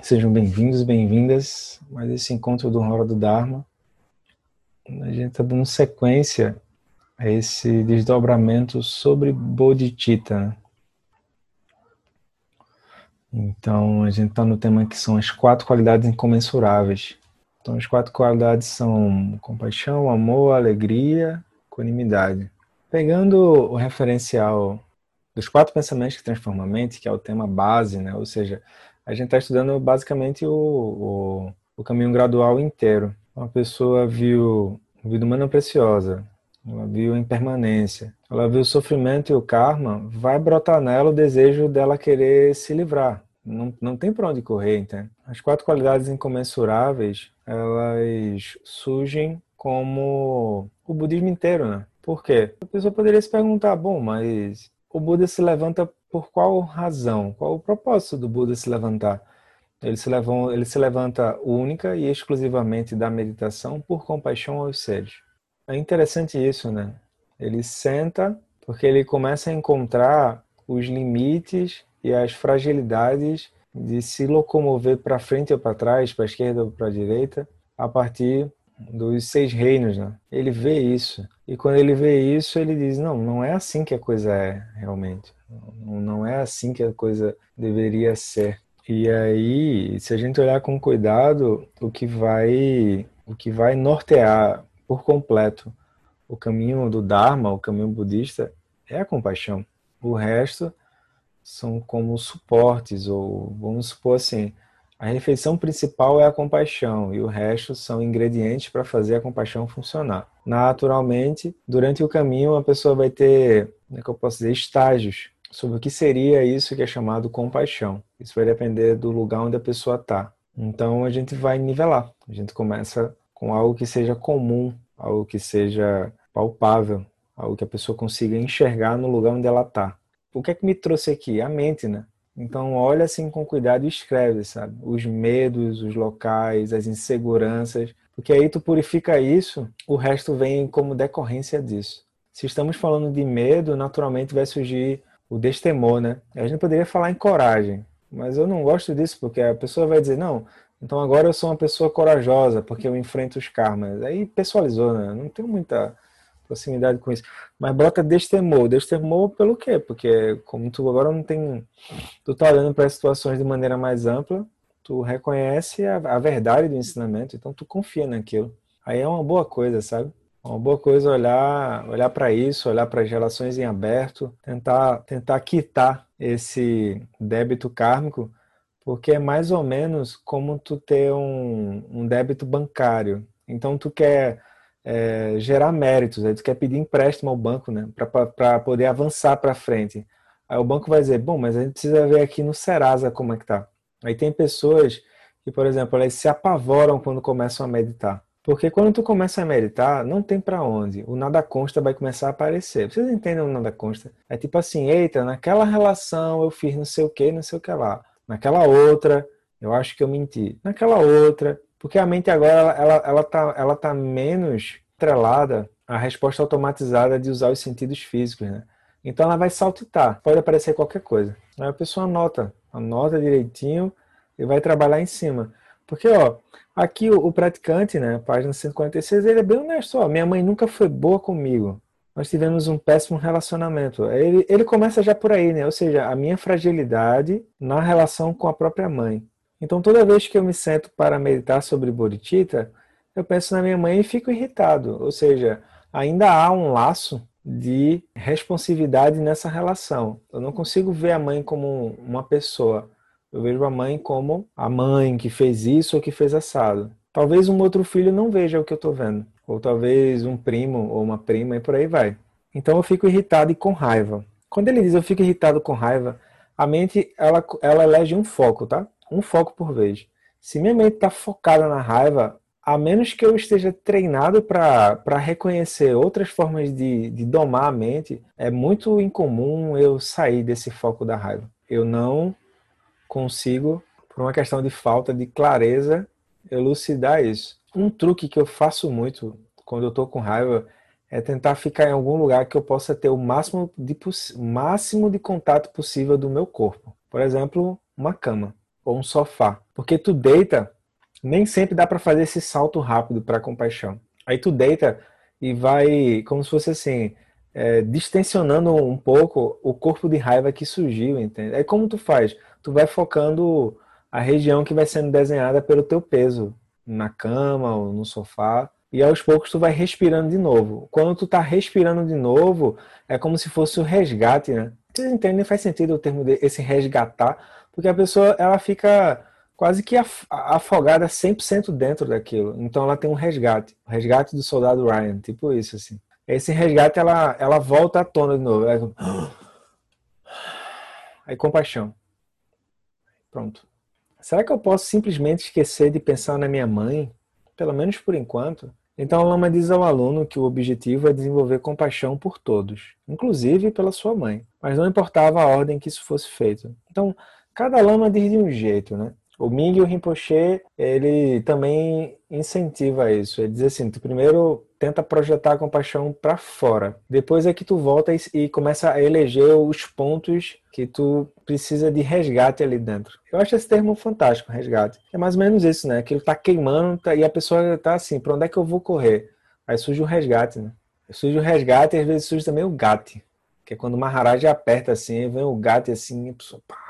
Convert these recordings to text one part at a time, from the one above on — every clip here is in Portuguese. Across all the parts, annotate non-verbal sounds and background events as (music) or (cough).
Sejam bem-vindos, bem-vindas mais esse encontro do Hora do Dharma. A gente está dando sequência a esse desdobramento sobre Bodhicitta. Né? Então, a gente está no tema que são as quatro qualidades incomensuráveis. Então, as quatro qualidades são compaixão, amor, alegria, equanimidade. Pegando o referencial dos quatro pensamentos que transformam a mente, que é o tema base, né? ou seja, a gente está estudando basicamente o, o, o, caminho gradual inteiro. Uma pessoa viu vida humana preciosa, ela viu a impermanência, ela viu o sofrimento e o karma, vai brotar nela o desejo dela querer se livrar. Não, não tem para onde correr, entende? As quatro qualidades incomensuráveis, elas surgem como o budismo inteiro, né? Por quê? A pessoa poderia se perguntar, bom, mas o Buda se levanta por qual razão? Qual o propósito do Buda se levantar? Ele se, levanta, ele se levanta única e exclusivamente da meditação por compaixão aos seres. É interessante isso, né? Ele senta porque ele começa a encontrar os limites e as fragilidades de se locomover para frente ou para trás, para esquerda ou para direita, a partir dos seis reinos, né? Ele vê isso. E quando ele vê isso, ele diz: não, não é assim que a coisa é realmente. Não é assim que a coisa deveria ser. E aí, se a gente olhar com cuidado, o que vai, o que vai nortear por completo o caminho do Dharma, o caminho budista, é a compaixão. O resto são como suportes, ou vamos supor assim, a refeição principal é a compaixão e o resto são ingredientes para fazer a compaixão funcionar. Naturalmente, durante o caminho, a pessoa vai ter, como é que eu posso dizer, estágios sobre o que seria isso que é chamado compaixão. Isso vai depender do lugar onde a pessoa está. Então, a gente vai nivelar. A gente começa com algo que seja comum, algo que seja palpável, algo que a pessoa consiga enxergar no lugar onde ela está. O que é que me trouxe aqui? A mente, né? Então, olha assim com cuidado e escreve, sabe? Os medos, os locais, as inseguranças, porque aí tu purifica isso, o resto vem como decorrência disso. Se estamos falando de medo, naturalmente vai surgir o destemor, né? A gente poderia falar em coragem, mas eu não gosto disso, porque a pessoa vai dizer, não, então agora eu sou uma pessoa corajosa, porque eu enfrento os karmas. Aí pessoalizou, né? Não tem muita proximidade com isso. Mas bota destemor. Destemor pelo quê? Porque como tu agora não tem... Tu tá olhando para as situações de maneira mais ampla, tu reconhece a, a verdade do ensinamento, então tu confia naquilo. Aí é uma boa coisa, sabe? Uma boa coisa olhar, olhar para isso, olhar para as relações em aberto, tentar, tentar quitar esse débito kármico, porque é mais ou menos como tu ter um, um débito bancário. Então tu quer é, gerar méritos, aí tu quer pedir empréstimo ao banco, né, para poder avançar para frente. Aí o banco vai dizer, bom, mas a gente precisa ver aqui no Serasa como é que tá. Aí tem pessoas que, por exemplo, elas se apavoram quando começam a meditar. Porque quando tu começa a meditar, não tem para onde. O nada consta vai começar a aparecer. Vocês entendem o nada consta? É tipo assim, eita, naquela relação eu fiz não sei o que, não sei o que lá. Naquela outra, eu acho que eu menti. Naquela outra, porque a mente agora ela, ela, tá, ela tá menos trelada à resposta automatizada de usar os sentidos físicos, né? Então ela vai saltitar, pode aparecer qualquer coisa. Aí a pessoa anota, anota direitinho e vai trabalhar em cima. Porque, ó, aqui o, o praticante, né, página 146, ele é bem honesto. Ó, minha mãe nunca foi boa comigo. Nós tivemos um péssimo relacionamento. Ele, ele começa já por aí, né? Ou seja, a minha fragilidade na relação com a própria mãe. Então, toda vez que eu me sento para meditar sobre Bodhicitta, eu penso na minha mãe e fico irritado. Ou seja, ainda há um laço de responsividade nessa relação. Eu não consigo ver a mãe como uma pessoa. Eu vejo a mãe como a mãe que fez isso ou que fez assado. Talvez um outro filho não veja o que eu estou vendo. Ou talvez um primo ou uma prima e por aí vai. Então eu fico irritado e com raiva. Quando ele diz eu fico irritado com raiva, a mente ela, ela elege um foco, tá? Um foco por vez. Se minha mente está focada na raiva, a menos que eu esteja treinado para reconhecer outras formas de, de domar a mente, é muito incomum eu sair desse foco da raiva. Eu não consigo, por uma questão de falta de clareza, elucidar isso. Um truque que eu faço muito quando eu estou com raiva é tentar ficar em algum lugar que eu possa ter o máximo de, máximo de contato possível do meu corpo. Por exemplo, uma cama. Ou um sofá. Porque tu deita, nem sempre dá para fazer esse salto rápido para compaixão. Aí tu deita e vai, como se fosse assim, é, distensionando um pouco o corpo de raiva que surgiu, entende? Aí como tu faz? Tu vai focando a região que vai sendo desenhada pelo teu peso, na cama ou no sofá, e aos poucos tu vai respirando de novo. Quando tu tá respirando de novo, é como se fosse o resgate, né? Vocês entendem? Faz sentido o termo de resgatar, porque a pessoa ela fica quase que afogada 100% dentro daquilo. Então ela tem um resgate, o resgate do soldado Ryan, tipo isso assim. Esse resgate ela ela volta à tona de novo. (gasps) Aí compaixão. Pronto. Será que eu posso simplesmente esquecer de pensar na minha mãe? Pelo menos por enquanto. Então a Lama diz ao aluno que o objetivo é desenvolver compaixão por todos, inclusive pela sua mãe, mas não importava a ordem que isso fosse feito. Então, cada lama diz de um jeito, né? O Ming Rinpoche, ele também incentiva isso. Ele diz assim, tu primeiro tenta projetar a compaixão para fora. Depois é que tu volta e, começa a eleger os pontos que tu precisa de resgate ali dentro. Eu acho esse termo fantástico, resgate. É mais ou menos isso, né? Ele tá queimando tá, e a pessoa tá assim, para onde é que eu vou correr? Aí surge o resgate, né? Surge o resgate e às vezes surge também o gate. Que é quando o Maharaj aperta assim, vem o gato assim, a pessoa, pá,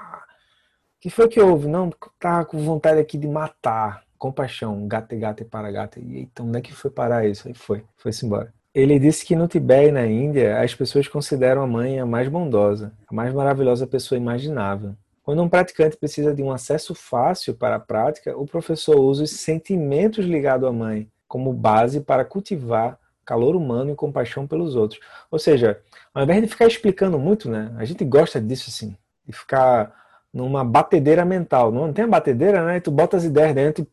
que foi que houve? Não, tava com vontade aqui de matar. Compaixão, gato, gato e para gato. E então, onde é que foi parar isso? Aí foi, foi-se embora. Ele disse que no Tibete e na Índia, as pessoas consideram a mãe a mais bondosa, a mais maravilhosa pessoa imaginável. Quando um praticante precisa de um acesso fácil para a prática, o professor usa os sentimentos ligados à mãe como base para cultivar calor humano e compaixão pelos outros. Ou seja, ao invés de ficar explicando muito, né? A gente gosta disso assim, de ficar numa batedeira mental. Não tem a batedeira, né? E tu bota as ideias dentro.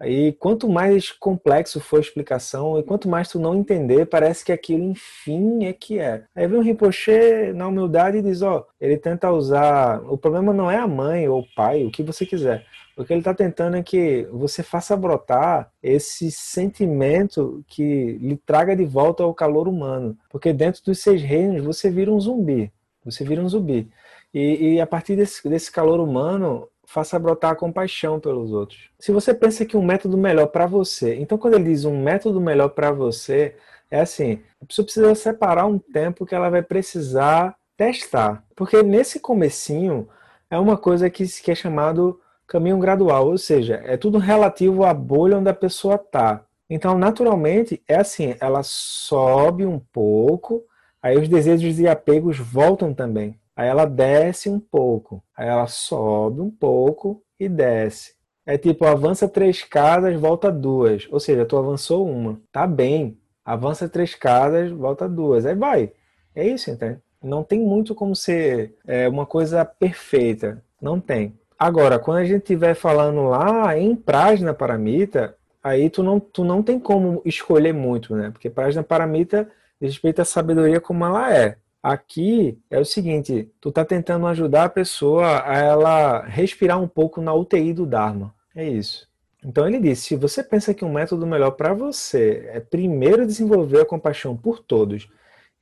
Aí, quanto mais complexo for a explicação e quanto mais tu não entender, parece que aquilo, enfim, é que é. Aí vem o Rinpoche na humildade e diz, ó, ele tenta usar... O problema não é a mãe ou o pai, o que você quiser. O que ele está tentando é que você faça brotar esse sentimento que lhe traga de volta ao calor humano. Porque dentro dos seis reinos você vira um zumbi. Você vira um zumbi. E, e a partir desse, desse calor humano, faça brotar a compaixão pelos outros. Se você pensa que um método melhor para você, então quando ele diz um método melhor para você, é assim, a pessoa precisa separar um tempo que ela vai precisar testar. Porque nesse comecinho é uma coisa que, que é chamado caminho gradual, ou seja, é tudo relativo à bolha onde a pessoa está. Então, naturalmente, é assim, ela sobe um pouco, Aí os desejos e apegos voltam também. Aí ela desce um pouco. Aí ela sobe um pouco e desce. É tipo, avança três casas, volta duas. Ou seja, tu avançou uma. Tá bem. Avança três casas, volta duas. Aí vai. É isso, entende? Não tem muito como ser é, uma coisa perfeita. Não tem. Agora, quando a gente estiver falando lá em Prajna Paramita, aí tu não, tu não tem como escolher muito, né? Porque Prajna Paramita respeito à sabedoria como ela é. Aqui é o seguinte, tu tá tentando ajudar a pessoa a ela respirar um pouco na UTI do Dharma. É isso. Então ele disse: se você pensa que um método melhor para você é primeiro desenvolver a compaixão por todos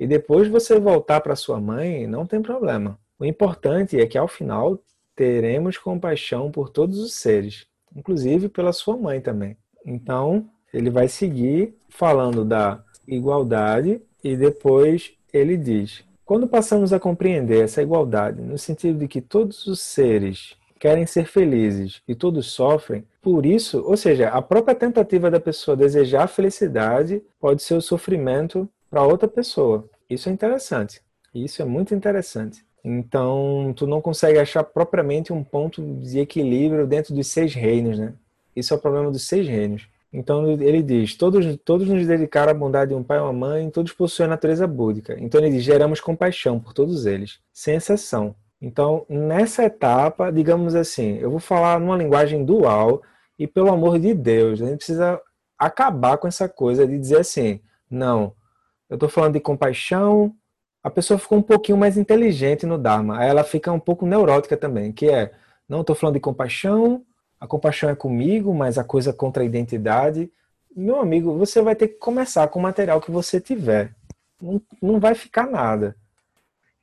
e depois você voltar para sua mãe, não tem problema. O importante é que ao final teremos compaixão por todos os seres, inclusive pela sua mãe também. Então ele vai seguir falando da igualdade e depois ele diz: quando passamos a compreender essa igualdade, no sentido de que todos os seres querem ser felizes e todos sofrem, por isso, ou seja, a própria tentativa da pessoa desejar a felicidade pode ser o sofrimento para outra pessoa. Isso é interessante. Isso é muito interessante. Então, tu não consegue achar propriamente um ponto de equilíbrio dentro dos seis reinos, né? Isso é o problema dos seis reinos. Então ele diz: todos, todos nos dedicaram à bondade de um pai e uma mãe, todos possuem a natureza búdica. Então ele diz: geramos compaixão por todos eles, sem exceção. Então, nessa etapa, digamos assim, eu vou falar numa linguagem dual e, pelo amor de Deus, a gente precisa acabar com essa coisa de dizer assim: não, eu estou falando de compaixão, a pessoa ficou um pouquinho mais inteligente no Dharma, aí ela fica um pouco neurótica também, que é: não estou falando de compaixão, a compaixão é comigo, mas a coisa contra a identidade. Meu amigo, você vai ter que começar com o material que você tiver. Não, não vai ficar nada.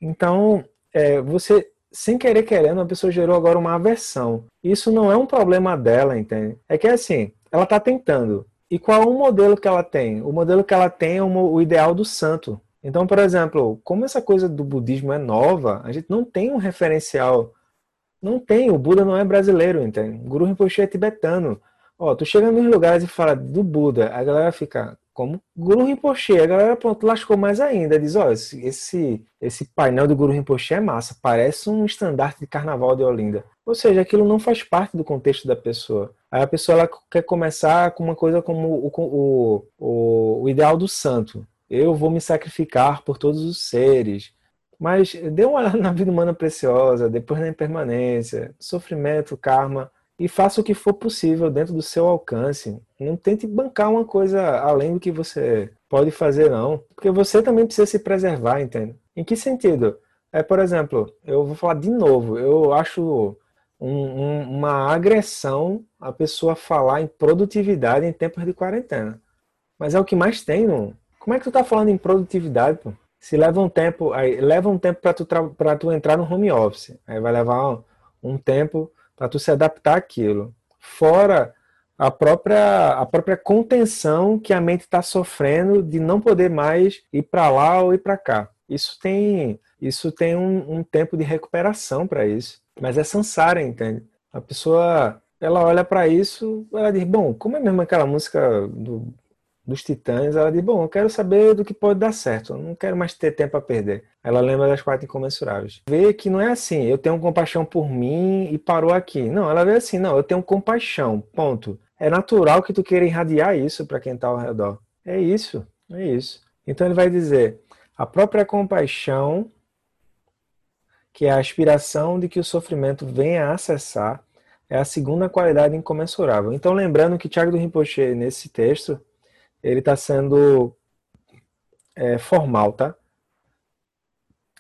Então, é, você sem querer querendo, a pessoa gerou agora uma aversão. Isso não é um problema dela, entende? É que assim, ela está tentando. E qual é o modelo que ela tem? O modelo que ela tem é o ideal do santo. Então, por exemplo, como essa coisa do budismo é nova, a gente não tem um referencial. Não tem, o Buda não é brasileiro, entende? O Guru Rinpoche é tibetano. Ó, tu chega nos lugares e fala do Buda, a galera fica, como Guru Rinpoche. A galera, pronto, lascou mais ainda. Diz, ó, esse, esse, painel do Guru Rinpoche é massa, parece um estandarte de carnaval de Olinda. Ou seja, aquilo não faz parte do contexto da pessoa. Aí a pessoa ela quer começar com uma coisa como o, o, o, o ideal do santo. Eu vou me sacrificar por todos os seres. Mas dê uma olhada na vida humana preciosa, depois na impermanência, sofrimento, karma e faça o que for possível dentro do seu alcance. Não tente bancar uma coisa além do que você pode fazer, não. Porque você também precisa se preservar, entende? Em que sentido? É, por exemplo, eu vou falar de novo, eu acho um, um, uma agressão a pessoa falar em produtividade em tempos de quarentena. Mas é o que mais tem, não? Como é que tu tá falando em produtividade, pô? Se leva um tempo, aí leva um tempo para tu, pra tu entrar no home office. Aí vai levar um, um tempo para tu se adaptar àquilo. Fora a própria, a própria contenção que a mente está sofrendo de não poder mais ir para lá ou ir para cá. Isso tem, isso tem um, um tempo de recuperação para isso. Mas é samsara, entende? A pessoa, ela olha para isso, ela diz, bom, como é mesmo aquela música do dos Titãs, ela diz: Bom, eu quero saber do que pode dar certo, eu não quero mais ter tempo a perder. Ela lembra das quatro incomensuráveis. Vê que não é assim, eu tenho compaixão por mim e parou aqui. Não, ela vê assim: não, eu tenho compaixão, ponto. É natural que tu queira irradiar isso para quem está ao redor. É isso, é isso. Então ele vai dizer: a própria compaixão, que é a aspiração de que o sofrimento venha a acessar, é a segunda qualidade incomensurável. Então, lembrando que Tiago do Rinpoche, nesse texto, ele está sendo é, formal, tá?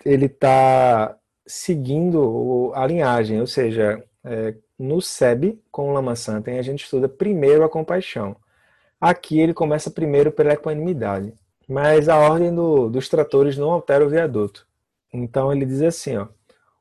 Ele está seguindo a linhagem, ou seja, é, no SEB, com o Lama Santem, a gente estuda primeiro a compaixão. Aqui ele começa primeiro pela equanimidade, mas a ordem do, dos tratores não altera o viaduto. Então ele diz assim, ó,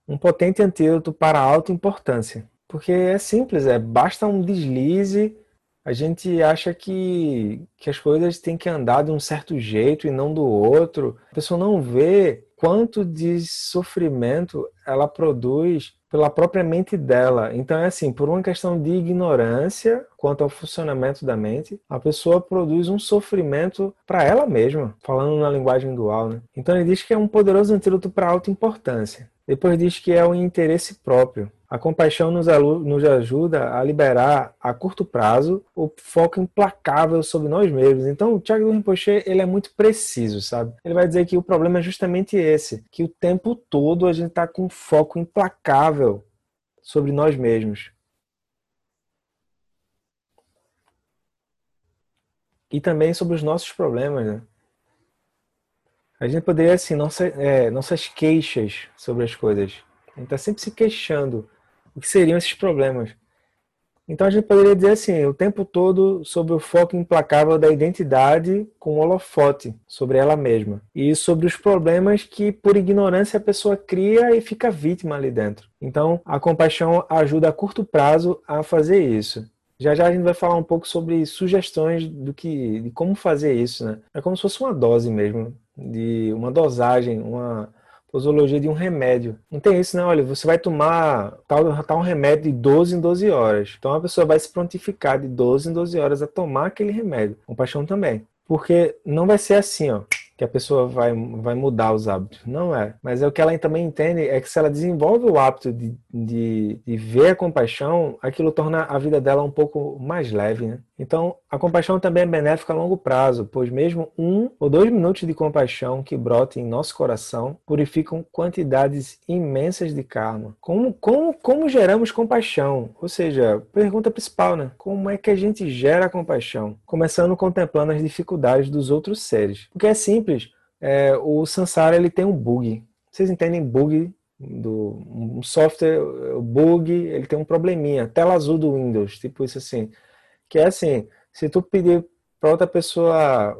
um potente antídoto para a alta importância. Porque é simples, é basta um deslize a gente acha que, que as coisas têm que andar de um certo jeito e não do outro. A pessoa não vê quanto de sofrimento ela produz pela própria mente dela. Então é assim, por uma questão de ignorância quanto ao funcionamento da mente, a pessoa produz um sofrimento para ela mesma, falando na linguagem dual. Né? Então ele diz que é um poderoso antídoto para a autoimportância. Depois diz que é o interesse próprio. A compaixão nos, nos ajuda a liberar a curto prazo o foco implacável sobre nós mesmos. Então, o Thiago Rinpoche, ele é muito preciso, sabe? Ele vai dizer que o problema é justamente esse, que o tempo todo a gente está com foco implacável sobre nós mesmos. E também sobre os nossos problemas, né? A gente poderia, assim, nossa, é, nossas queixas sobre as coisas. A gente está sempre se queixando o que seriam esses problemas. Então a gente poderia dizer assim, o tempo todo sobre o foco implacável da identidade com o holofote sobre ela mesma e sobre os problemas que por ignorância a pessoa cria e fica vítima ali dentro. Então a compaixão ajuda a curto prazo a fazer isso. Já já a gente vai falar um pouco sobre sugestões do que de como fazer isso, né? É como se fosse uma dose mesmo, de uma dosagem, uma posologia de um remédio. Não tem isso, né? Olha, você vai tomar tal, tal remédio de 12 em 12 horas. Então a pessoa vai se prontificar de 12 em 12 horas a tomar aquele remédio. Compaixão também. Porque não vai ser assim, ó que a pessoa vai, vai mudar os hábitos. Não é. Mas é o que ela também entende é que se ela desenvolve o hábito de, de, de ver a compaixão, aquilo torna a vida dela um pouco mais leve. Né? Então, a compaixão também é benéfica a longo prazo, pois mesmo um ou dois minutos de compaixão que brotem em nosso coração purificam quantidades imensas de karma. Como, como, como geramos compaixão? Ou seja, pergunta principal, né? Como é que a gente gera compaixão? Começando contemplando as dificuldades dos outros seres. Porque é simples. É, o Sansara ele tem um bug. Vocês entendem bug do um software, bug, ele tem um probleminha, tela azul do Windows, tipo isso assim. Que é assim, se tu pedir para outra pessoa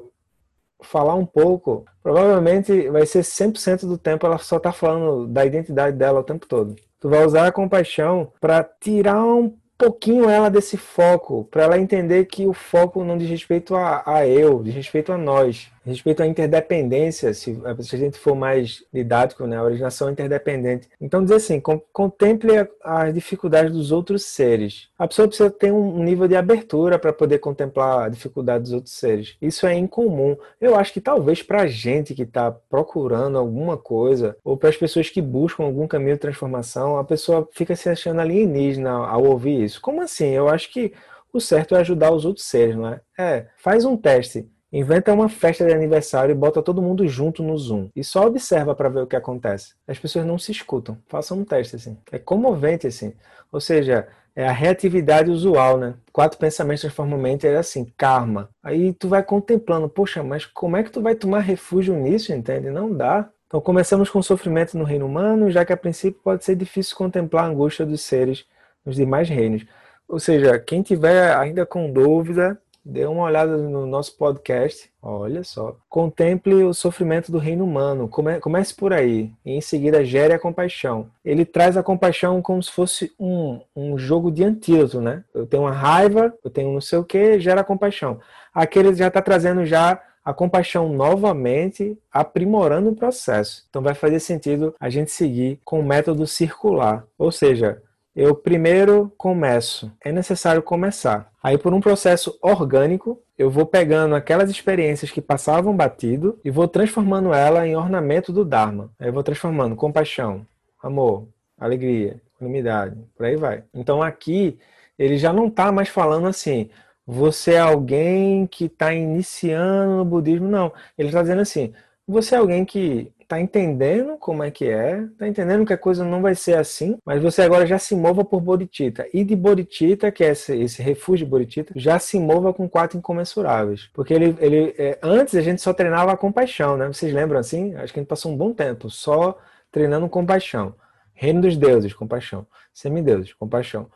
falar um pouco, provavelmente vai ser 100% do tempo ela só tá falando da identidade dela o tempo todo. Tu vai usar a compaixão para tirar um pouquinho ela desse foco, para ela entender que o foco não diz respeito a, a eu, diz respeito a nós respeito à interdependência, se, se a gente for mais didático, né, a originação interdependente. Então, dizer assim, contemple as dificuldades dos outros seres. A pessoa precisa ter um nível de abertura para poder contemplar a dificuldade dos outros seres. Isso é incomum. Eu acho que talvez para a gente que está procurando alguma coisa, ou para as pessoas que buscam algum caminho de transformação, a pessoa fica se achando alienígena ao ouvir isso. Como assim? Eu acho que o certo é ajudar os outros seres, não é? É, faz um teste. Inventa uma festa de aniversário e bota todo mundo junto no Zoom. E só observa para ver o que acontece. As pessoas não se escutam. Faça um teste assim. É comovente assim. Ou seja, é a reatividade usual, né? Quatro pensamentos transformam mente é assim, karma. Aí tu vai contemplando, poxa, mas como é que tu vai tomar refúgio nisso, entende? Não dá. Então começamos com sofrimento no reino humano, já que a princípio pode ser difícil contemplar a angústia dos seres nos demais reinos. Ou seja, quem tiver ainda com dúvida, Dê uma olhada no nosso podcast. Olha só. Contemple o sofrimento do reino humano. Come, comece por aí. E em seguida, gere a compaixão. Ele traz a compaixão como se fosse um, um jogo de antídoto, né? Eu tenho uma raiva, eu tenho não sei o que, gera a compaixão. Aqui ele já está trazendo já a compaixão novamente, aprimorando o processo. Então vai fazer sentido a gente seguir com o método circular. Ou seja, eu primeiro começo. É necessário começar. Aí, por um processo orgânico, eu vou pegando aquelas experiências que passavam batido e vou transformando ela em ornamento do Dharma. Aí eu vou transformando compaixão, amor, alegria, unidade, por aí vai. Então aqui ele já não está mais falando assim, você é alguém que está iniciando no budismo, não. Ele está dizendo assim, você é alguém que tá entendendo como é que é, tá entendendo que a coisa não vai ser assim, mas você agora já se mova por Bodhicitta. E de Bodhicitta, que é esse, esse refúgio de Bodhicitta, já se mova com quatro incomensuráveis. Porque ele, ele é, antes a gente só treinava a compaixão, né? Vocês lembram assim? Acho que a gente passou um bom tempo só treinando compaixão. Reino dos deuses, compaixão. Semideuses, compaixão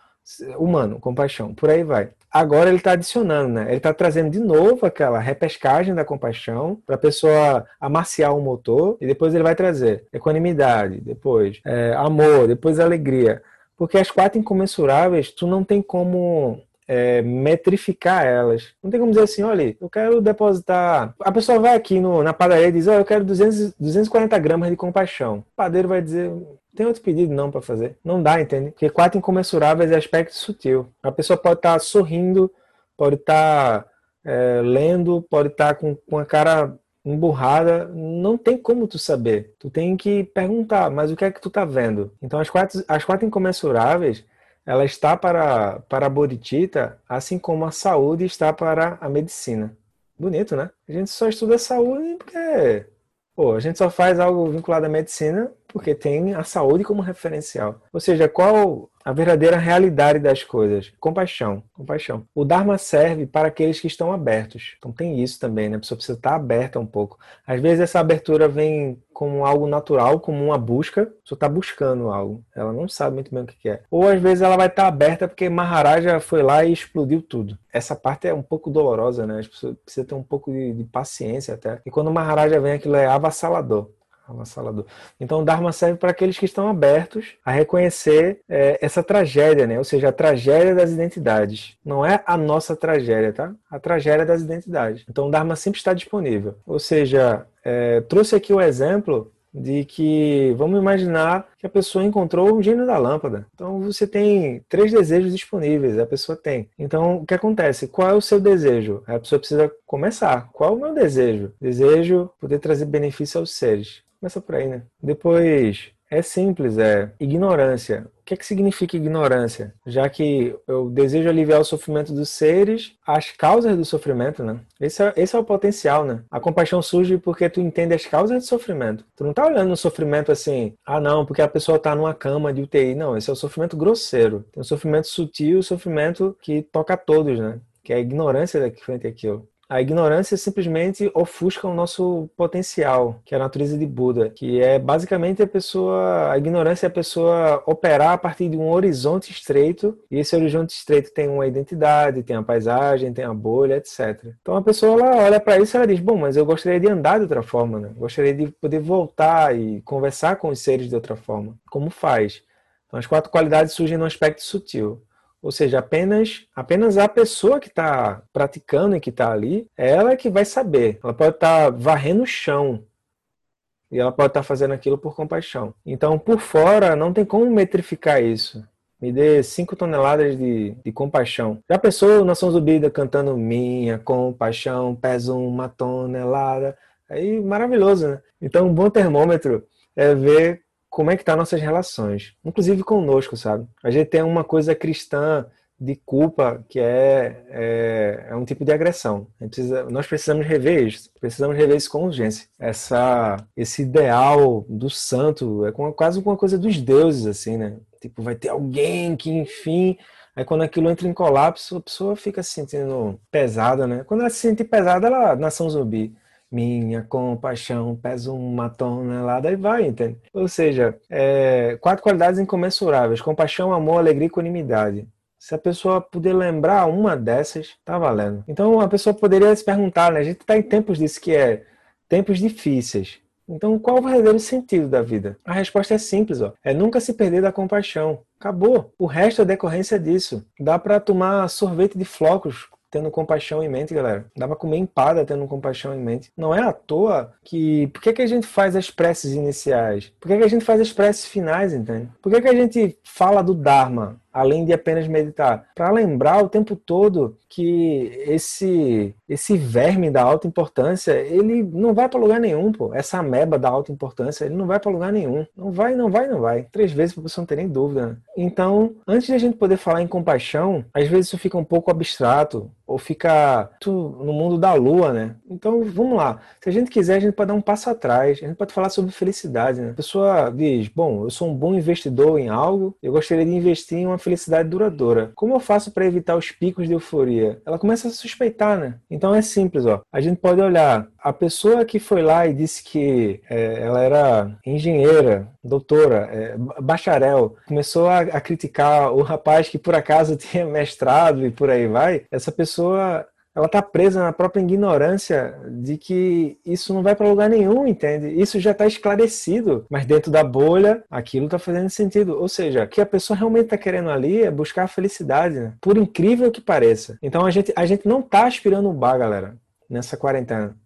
humano, compaixão, por aí vai. Agora ele está adicionando, né? Ele está trazendo de novo aquela repescagem da compaixão para a pessoa amaciar o motor e depois ele vai trazer equanimidade, depois é, amor, depois alegria. Porque as quatro incomensuráveis, tu não tem como é, metrificar elas. Não tem como dizer assim, olha, eu quero depositar. A pessoa vai aqui no, na padaria e diz, oh, eu quero 200, 240 gramas de compaixão. O padeiro vai dizer, tem outro pedido não para fazer. Não dá, entende? Porque quatro incomensuráveis é aspecto sutil. A pessoa pode estar tá sorrindo, pode estar tá, é, lendo, pode estar tá com, com a cara emburrada, não tem como tu saber. Tu tem que perguntar, mas o que é que tu tá vendo? Então as quatro, as quatro incomensuráveis, ela está para, para a bodhicitta, assim como a saúde está para a medicina. Bonito, né? A gente só estuda saúde porque pô, a gente só faz algo vinculado à medicina porque tem a saúde como referencial. Ou seja, qual a verdadeira realidade das coisas? Compaixão, compaixão. O Dharma serve para aqueles que estão abertos. Então tem isso também, né? A pessoa precisa estar aberta um pouco. Às vezes essa abertura vem como algo natural, como uma busca. A pessoa está buscando algo. Ela não sabe muito bem o que é. Ou às vezes ela vai estar aberta porque Maharaja foi lá e explodiu tudo. Essa parte é um pouco dolorosa, né? As pessoas precisam ter um pouco de, de paciência até. E quando Maharaja vem, aquilo é avassalador avassalador. Então, o Dharma serve para aqueles que estão abertos a reconhecer é, essa tragédia, né? Ou seja, a tragédia das identidades. Não é a nossa tragédia, tá? A tragédia das identidades. Então, o Dharma sempre está disponível. Ou seja, é, trouxe aqui o exemplo de que vamos imaginar que a pessoa encontrou o gênio da lâmpada. Então você tem três desejos disponíveis, a pessoa tem. Então o que acontece? Qual é o seu desejo? A pessoa precisa começar. Qual é o meu desejo? Desejo poder trazer benefício aos seres. Começa por aí, né? Depois, é simples, é ignorância. O que é que significa ignorância? Já que eu desejo aliviar o sofrimento dos seres, as causas do sofrimento, né? Esse é, esse é o potencial, né? A compaixão surge porque tu entende as causas do sofrimento. Tu não tá olhando o sofrimento assim, ah não, porque a pessoa tá numa cama de UTI. Não, esse é o sofrimento grosseiro. Tem o sofrimento sutil, o sofrimento que toca a todos, né? Que é a ignorância daqui frente àquilo. A ignorância simplesmente ofusca o nosso potencial, que é a natureza de Buda, que é basicamente a pessoa, a ignorância é a pessoa operar a partir de um horizonte estreito, e esse horizonte estreito tem uma identidade, tem a paisagem, tem a bolha, etc. Então a pessoa ela olha para isso e ela diz: "Bom, mas eu gostaria de andar de outra forma, né? Gostaria de poder voltar e conversar com os seres de outra forma". Como faz? Então as quatro qualidades surgem num aspecto sutil. Ou seja, apenas, apenas a pessoa que está praticando e que está ali, ela é que vai saber. Ela pode estar tá varrendo o chão e ela pode estar tá fazendo aquilo por compaixão. Então, por fora, não tem como metrificar isso. Me dê cinco toneladas de, de compaixão. Já pensou Nação Zubida cantando Minha compaixão pesa uma tonelada? Aí, maravilhoso, né? Então, um bom termômetro é ver como é que tá nossas relações, inclusive conosco, sabe? A gente tem uma coisa cristã de culpa que é, é, é um tipo de agressão. Precisa, nós precisamos rever isso, precisamos rever isso com urgência. Essa, esse ideal do santo é quase uma coisa dos deuses, assim, né? Tipo, vai ter alguém que, enfim, Aí quando aquilo entra em colapso, a pessoa fica se sentindo pesada, né? Quando ela se sente pesada, ela nação zumbi. Minha compaixão pesa uma tonelada e vai, entende? Ou seja, é, quatro qualidades incomensuráveis: compaixão, amor, alegria e equanimidade. Se a pessoa puder lembrar uma dessas, tá valendo. Então a pessoa poderia se perguntar, né? A gente está em tempos disso que é tempos difíceis. Então, qual o verdadeiro sentido da vida? A resposta é simples, ó. É nunca se perder da compaixão. Acabou. O resto é decorrência disso. Dá para tomar sorvete de flocos tendo compaixão em mente, galera. Dá pra comer empada tendo compaixão em mente. Não é à toa que. Por que, que a gente faz as preces iniciais? Por que, que a gente faz as preces finais, entende? Por que, que a gente fala do Dharma? Além de apenas meditar, para lembrar o tempo todo que esse esse verme da alta importância, ele não vai para lugar nenhum, pô. Essa ameba da alta importância, ele não vai para lugar nenhum. Não vai, não vai, não vai. Três vezes para você não ter nem dúvida. Então, antes de a gente poder falar em compaixão, às vezes isso fica um pouco abstrato ou fica no mundo da lua, né? Então, vamos lá. Se a gente quiser, a gente pode dar um passo atrás. A gente pode falar sobre felicidade, né? A pessoa diz: "Bom, eu sou um bom investidor em algo, eu gostaria de investir em uma felicidade duradoura. Como eu faço para evitar os picos de euforia?" Ela começa a suspeitar, né? Então é simples, ó. A gente pode olhar a pessoa que foi lá e disse que é, ela era engenheira, doutora, é, bacharel, começou a, a criticar o rapaz que por acaso (laughs) tinha mestrado e por aí vai. Essa pessoa ela está presa na própria ignorância de que isso não vai para lugar nenhum, entende? Isso já está esclarecido, mas dentro da bolha aquilo está fazendo sentido. Ou seja, o que a pessoa realmente está querendo ali é buscar a felicidade, né? por incrível que pareça. Então a gente, a gente não está aspirando o bar, galera, nessa quarentena.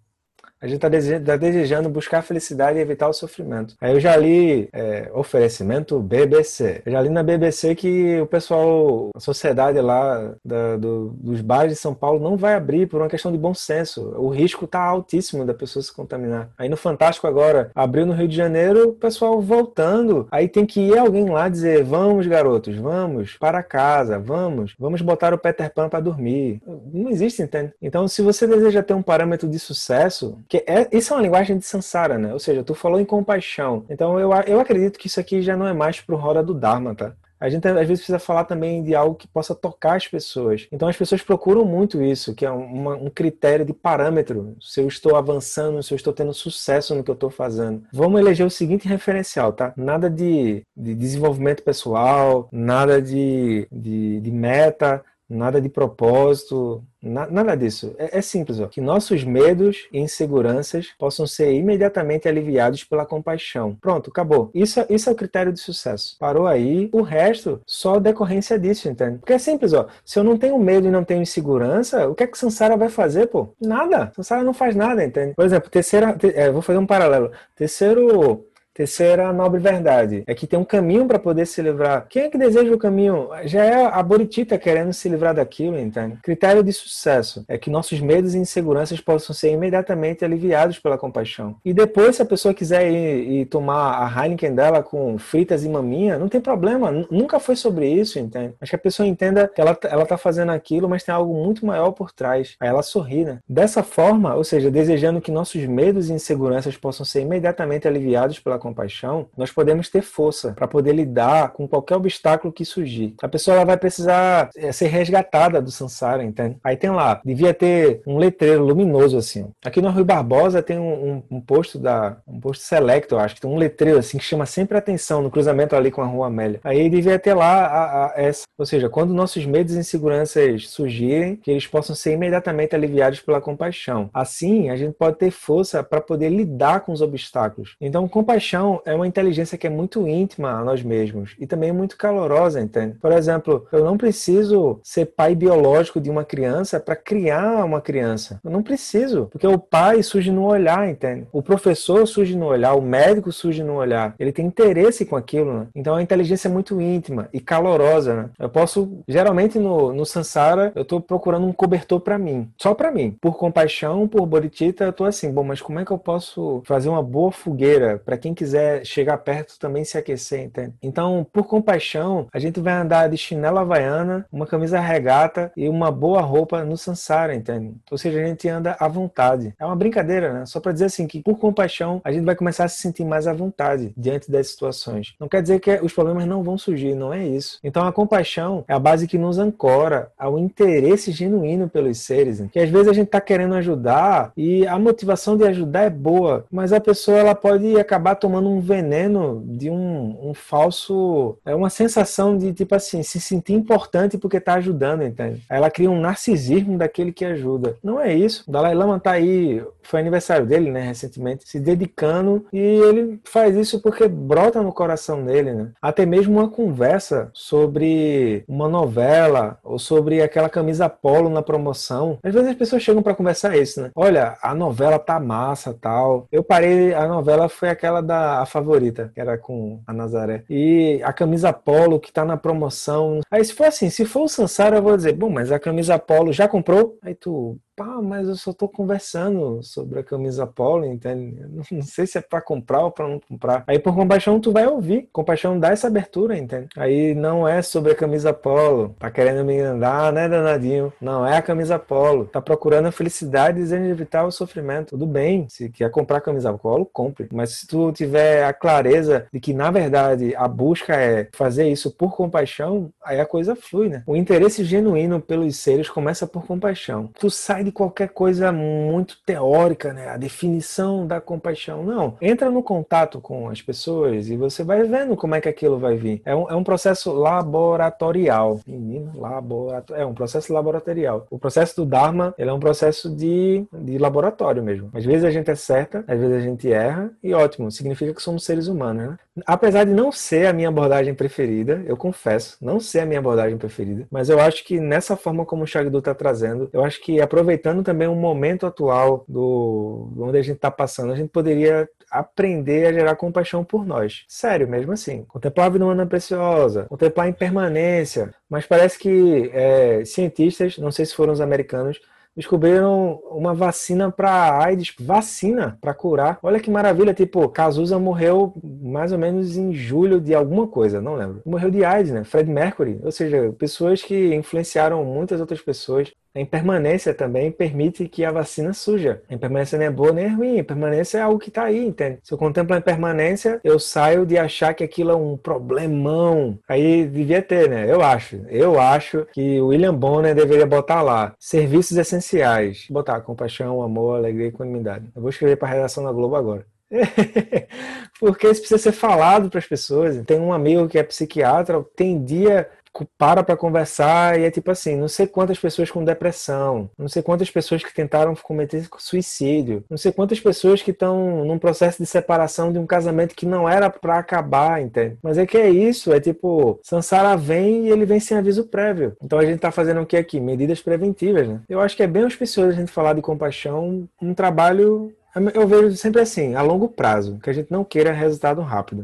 A gente está desejando, tá desejando, buscar a felicidade e evitar o sofrimento. Aí eu já li é, oferecimento BBC. Eu já li na BBC que o pessoal, a sociedade lá da, do, dos bares de São Paulo não vai abrir por uma questão de bom senso. O risco está altíssimo da pessoa se contaminar. Aí no Fantástico agora, abriu no Rio de Janeiro, o pessoal voltando. Aí tem que ir alguém lá dizer: vamos, garotos, vamos para casa, vamos, vamos botar o Peter Pan para dormir. Não existe, entende? Então, se você deseja ter um parâmetro de sucesso, é, isso é uma linguagem de Sansara, né? Ou seja, tu falou em compaixão. Então eu, eu acredito que isso aqui já não é mais pro roda do Dharma, tá? A gente às vezes precisa falar também de algo que possa tocar as pessoas. Então as pessoas procuram muito isso, que é uma, um critério de parâmetro. Se eu estou avançando, se eu estou tendo sucesso no que eu estou fazendo. Vamos eleger o seguinte referencial, tá? Nada de, de desenvolvimento pessoal, nada de, de, de meta, nada de propósito, na, nada disso. É, é, simples, ó. Que nossos medos e inseguranças possam ser imediatamente aliviados pela compaixão. Pronto, acabou. Isso, isso é o critério de sucesso. Parou aí, o resto só decorrência disso, entende? Porque é simples, ó. Se eu não tenho medo e não tenho insegurança, o que é que Sansara vai fazer, pô? Nada. Sansara não faz nada, entende? Por exemplo, terceira, é, vou fazer um paralelo. Terceiro Terceira nobre verdade é que tem um caminho para poder se livrar. Quem é que deseja o caminho? Já é a Boritita querendo se livrar daquilo, então. Critério de sucesso é que nossos medos e inseguranças possam ser imediatamente aliviados pela compaixão. E depois, se a pessoa quiser ir, ir tomar a Heineken dela com fritas e maminha, não tem problema. Nunca foi sobre isso, entende? Acho que a pessoa entenda que ela, ela tá fazendo aquilo, mas tem algo muito maior por trás. Aí ela sorri, né? Dessa forma, ou seja, desejando que nossos medos e inseguranças possam ser imediatamente aliviados pela compaixão, nós podemos ter força para poder lidar com qualquer obstáculo que surgir. A pessoa ela vai precisar é, ser resgatada do samsara, entende? Aí tem lá, devia ter um letreiro luminoso assim. Aqui no Rui Barbosa tem um, um, um posto da um posto Select, eu acho que tem um letreiro assim que chama sempre atenção no cruzamento ali com a Rua Amélia. Aí devia ter lá a, a, essa, ou seja, quando nossos medos e inseguranças surgirem, que eles possam ser imediatamente aliviados pela compaixão. Assim, a gente pode ter força para poder lidar com os obstáculos. Então, compaixão é uma inteligência que é muito íntima a nós mesmos e também muito calorosa, entende? Por exemplo, eu não preciso ser pai biológico de uma criança para criar uma criança. Eu não preciso, porque o pai surge no olhar, entende? O professor surge no olhar, o médico surge no olhar. Ele tem interesse com aquilo, né? Então a inteligência é muito íntima e calorosa, né? Eu posso, geralmente no, no Sansara, eu estou procurando um cobertor para mim, só para mim. Por compaixão, por bodhicitta, eu tô assim, bom, mas como é que eu posso fazer uma boa fogueira para quem quiser chegar perto também se aquecer, entende? Então, por compaixão, a gente vai andar de chinela havaiana, uma camisa regata e uma boa roupa no Sansara, entende? Ou seja, a gente anda à vontade. É uma brincadeira, né? Só para dizer assim que por compaixão a gente vai começar a se sentir mais à vontade diante das situações. Não quer dizer que os problemas não vão surgir, não é isso. Então a compaixão é a base que nos ancora ao interesse genuíno pelos seres, que às vezes a gente está querendo ajudar e a motivação de ajudar é boa, mas a pessoa ela pode acabar tomando um veneno de um, um falso, é uma sensação de tipo assim, se sentir importante porque está ajudando, entende? Ela cria um narcisismo daquele que ajuda. Não é isso. O Dalai Lama tá aí, foi aniversário dele, né, recentemente, se dedicando e ele faz isso porque brota no coração dele, né? Até mesmo uma conversa sobre uma novela ou sobre aquela camisa polo na promoção. Às vezes as pessoas chegam para conversar isso, né? Olha, a novela tá massa, tal. Eu parei, a novela foi aquela da a favorita, que era com a Nazaré. E a camisa polo que tá na promoção. Aí se for assim, se for o Sansara, eu vou dizer, bom, mas a camisa polo já comprou? Aí tu, pá, mas eu só tô conversando sobre a camisa polo, entende? Não sei se é para comprar ou para não comprar. Aí por compaixão tu vai ouvir. Compaixão dá essa abertura, entende? Aí não é sobre a camisa polo. Tá querendo me andar, né, danadinho? Não é a camisa polo. Tá procurando a felicidade e desejando evitar o sofrimento. Tudo bem. Se quer comprar a camisa polo, compre. Mas se tu tiver a clareza de que na verdade a busca é fazer isso por compaixão, aí a coisa flui, né? O interesse genuíno pelos seres começa por compaixão. Tu sai de de qualquer coisa muito teórica, né? A definição da compaixão. Não. Entra no contato com as pessoas e você vai vendo como é que aquilo vai vir. É um, é um processo laboratorial. Menino, laboratório. É um processo laboratorial. O processo do Dharma, ele é um processo de, de laboratório mesmo. Às vezes a gente acerta, às vezes a gente erra, e ótimo, significa que somos seres humanos, né? Apesar de não ser a minha abordagem preferida, eu confesso, não ser a minha abordagem preferida, mas eu acho que nessa forma como o Shagdu está trazendo, eu acho que aproveitando também o momento atual do onde a gente está passando, a gente poderia aprender a gerar compaixão por nós. Sério, mesmo assim. Contemplar a vida humana preciosa, contemplar a impermanência. Mas parece que é, cientistas, não sei se foram os americanos, descobriram uma vacina para AIDS, vacina para curar. Olha que maravilha, tipo, Cazuza morreu mais ou menos em julho de alguma coisa, não lembro. Morreu de AIDS, né? Fred Mercury, ou seja, pessoas que influenciaram muitas outras pessoas. A impermanência também permite que a vacina suja. A impermanência não é boa nem é ruim. A impermanência é algo que está aí, entende? Se eu contemplo a impermanência, eu saio de achar que aquilo é um problemão. Aí devia ter, né? Eu acho. Eu acho que o William Bonner deveria botar lá serviços essenciais. Botar compaixão, amor, alegria e equanimidade. Eu vou escrever para a redação da Globo agora. (laughs) Porque isso precisa ser falado para as pessoas. Tem um amigo que é psiquiatra, tem dia para para conversar e é tipo assim, não sei quantas pessoas com depressão, não sei quantas pessoas que tentaram cometer suicídio, não sei quantas pessoas que estão num processo de separação de um casamento que não era para acabar, entende? Mas é que é isso, é tipo, Sansara vem e ele vem sem aviso prévio. Então a gente tá fazendo o que aqui? Medidas preventivas, né? Eu acho que é bem auspicioso a gente falar de compaixão, um trabalho eu vejo sempre assim, a longo prazo, que a gente não queira resultado rápido.